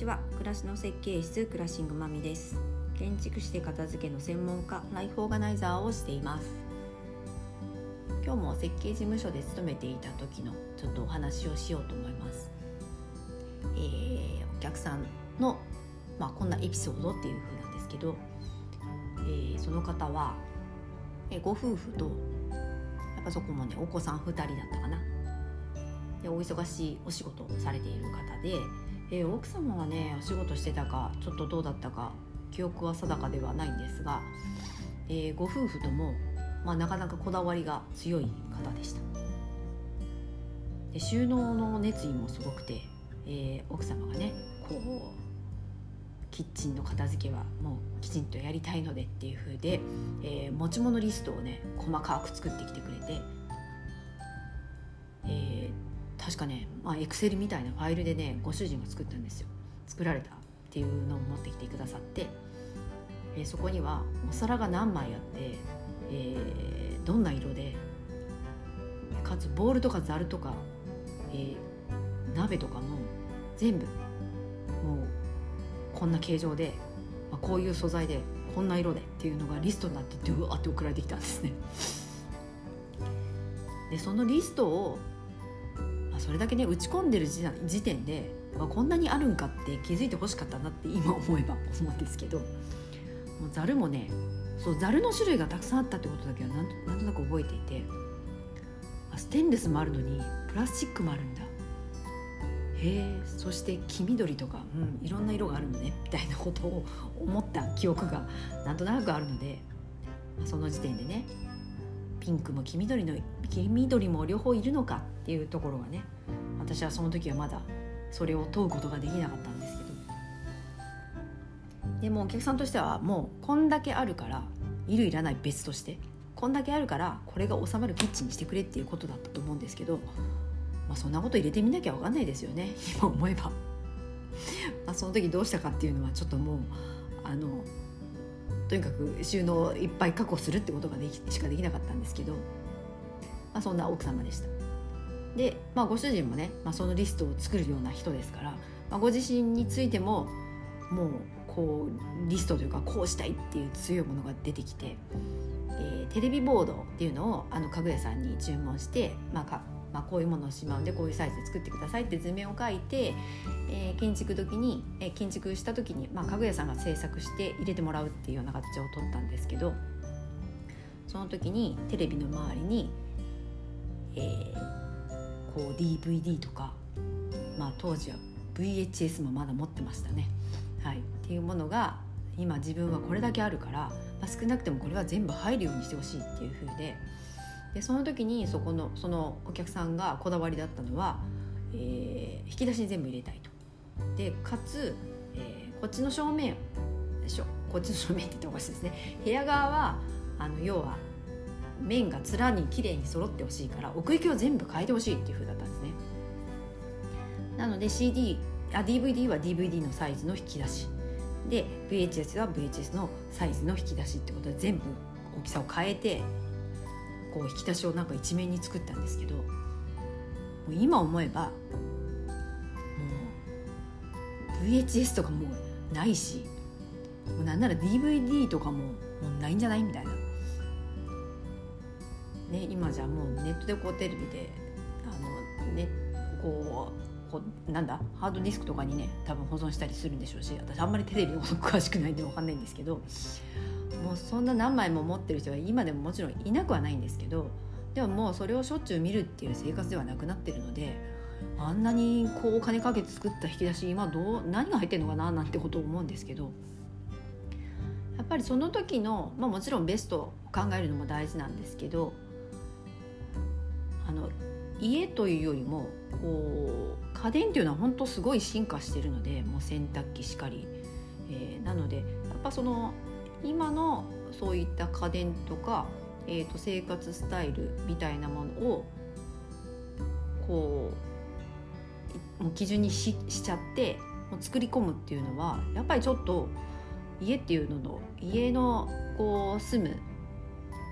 ちは暮らしの設計室クラッシングマミです。建築士で片付けの専門家ライフオーガナイザーをしています。今日も設計事務所で勤めていた時のちょっとお話をしようと思います、えー、お客さんのまあ、こんなエピソードっていう風なんですけど、えー、その方は、えー、ご夫婦とやっぱそこもねお子さん2人だったかな。でお忙しいお仕事をされている方でえー、奥様はねお仕事してたかちょっとどうだったか記憶は定かではないんですが、えー、ご夫婦とも、まあ、なかなかこだわりが強い方でした。で収納の熱意もすごくて、えー、奥様がねこうキッチンの片付けはもうきちんとやりたいのでっていう風で、えー、持ち物リストをね細かく作ってきてくれて確かねエクセルみたいなファイルでねご主人が作ったんですよ作られたっていうのを持ってきてくださって、えー、そこにはお皿が何枚あって、えー、どんな色でかつボールとかざるとか、えー、鍋とかも全部もうこんな形状で、まあ、こういう素材でこんな色でっていうのがリストになってドゥワーって送られてきたんですね。でそのリストをそれだけね打ち込んでる時点でこんなにあるんかって気づいてほしかったなって今思えば思うんですけどもうざるもねそうざるの種類がたくさんあったってことだけはなんなんとなく覚えていてステンレスもあるのにプラスチックもあるんだ。へえそして黄緑とか、うん、いろんな色があるのねみたいなことを思った記憶がなんとなくあるのでその時点でねピンクも黄緑の黄緑も両方いるのかっていうところがね私はその時はまだそれを問うことができなかったんですけど。でもお客さんとしてはもうこんだけあるからいるいらない別としてこんだけあるからこれが収まるキッチンにしてくれっていうことだったと思うんですけど、まあ、そんなこと入れてみなきゃ分かんないですよね今思えば。まあその時どうしたかっていうのはちょっともうあのとにかく収納をいっぱい確保するってことができしかできなかったんですけど、まあ、そんな奥様でした。で、まあ、ご主人もね、まあ、そのリストを作るような人ですから、まあ、ご自身についてももうこうリストというかこうしたいっていう強いものが出てきて、えー、テレビボードっていうのをあの家具屋さんに注文して、まあ、まあ、こういうものをしまうんでこういうサイズで作ってくださいって図面を書いて、えー、建築時に、えー、建築した時に、まあ、家具屋さんが制作して入れてもらうっていうような形を取ったんですけどその時にテレビの周りに、えー、こう DVD とか、まあ、当時は VHS もまだ持ってましたね。はい、っていうものが今自分はこれだけあるから、まあ、少なくてもこれは全部入るようにしてほしいっていう風で。でその時にそこのそのお客さんがこだわりだったのは、えー、引き出しに全部入れたいと。でかつ、えー、こっちの正面しょ？こっちの正面って言っておかしいですね。部屋側はあの要は面が面に綺麗に揃ってほしいから奥行きを全部変えてほしいっていう風だったんですね。なので CD あ DVD は DVD のサイズの引き出し。で VHS は VHS のサイズの引き出しってことで全部大きさを変えてこう引き出しをなんか一面に作ったんですけどもう今思えばもう VHS とかもうないしもうなんなら DVD とかももうないんじゃないみたいな。ね、今じゃもうネットでこうテレビであの、ね、こうこうなんだハードディスクとかにね多分保存したりするんでしょうし私あんまりテレビのこと詳しくないんで分かんないんですけどもうそんな何枚も持ってる人は今でももちろんいなくはないんですけどでももうそれをしょっちゅう見るっていう生活ではなくなってるのであんなにこうお金かけて作った引き出し今どう何が入ってるのかななんてことを思うんですけどやっぱりその時の、まあ、もちろんベストを考えるのも大事なんですけどあの家というよりもこう家電っていうのは本当すごい進化してるのでもう洗濯機しかり、えー、なのでやっぱその今のそういった家電とか、えー、と生活スタイルみたいなものをこうもう基準にししちゃってもう作り込むっていうのはやっぱりちょっと家っていうのの家のこう住む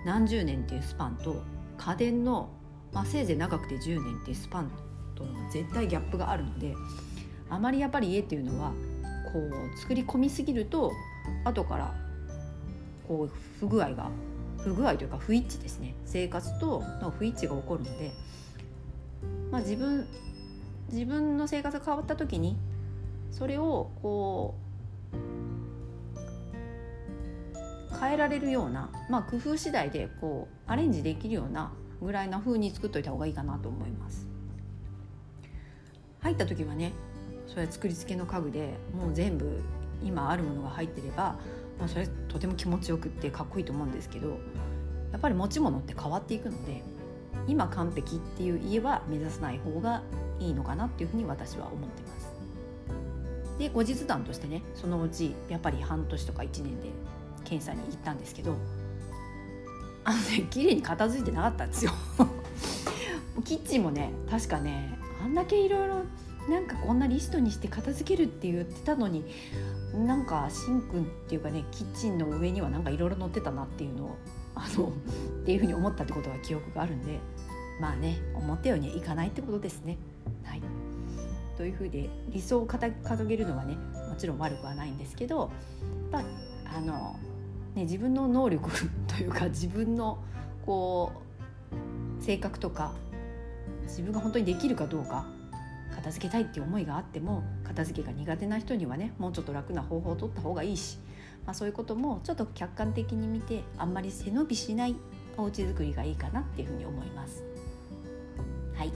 何十年っていうスパンと家電の、まあ、せいぜい長くて10年っていうスパンとの絶対ギャップがあるのであまりやっぱり家っていうのはこう作り込みすぎると後からこう不具合が不具合というか不一致ですね生活との不一致が起こるので、まあ、自分自分の生活が変わった時にそれをこう変えられるような、まあ、工夫次第でこうアレンジできるようなぐらいな風に作っといた方がいいかなと思います。入った時はねそれ作り付けの家具でもう全部今あるものが入ってれば、それとても気持ちよくってかっこいいと思うんですけどやっぱり持ち物って変わっていくので今完璧っていう家は目指さない方がいいのかなっていうふうに私は思ってます。で後日談としてねそのうちやっぱり半年とか1年で検査に行ったんですけどあのね綺麗に片付いてなかったんですよ キッチンもね確かねあんだけいろいろなんかこんなリストにして片付けるって言ってたのになんかシンクっていうかねキッチンの上にはなんかいろいろ載ってたなっていうのをあの っていうふうに思ったってことが記憶があるんでまあね思ったようにいかないってことですね。はい、というふうで理想を掲げるのはねもちろん悪くはないんですけどやっぱあの、ね、自分の能力というか自分のこう性格とか自分が本当にできるかどうか片付けたいっていう思いがあっても片付けが苦手な人にはねもうちょっと楽な方法を取った方がいいし、まあ、そういうこともちょっと客観的に見てあんまり背伸びしないお家づくりがいいかなっていうふうに思います。はい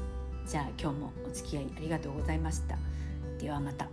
じゃあ今日もお付き合いありがとうございました。ではまた。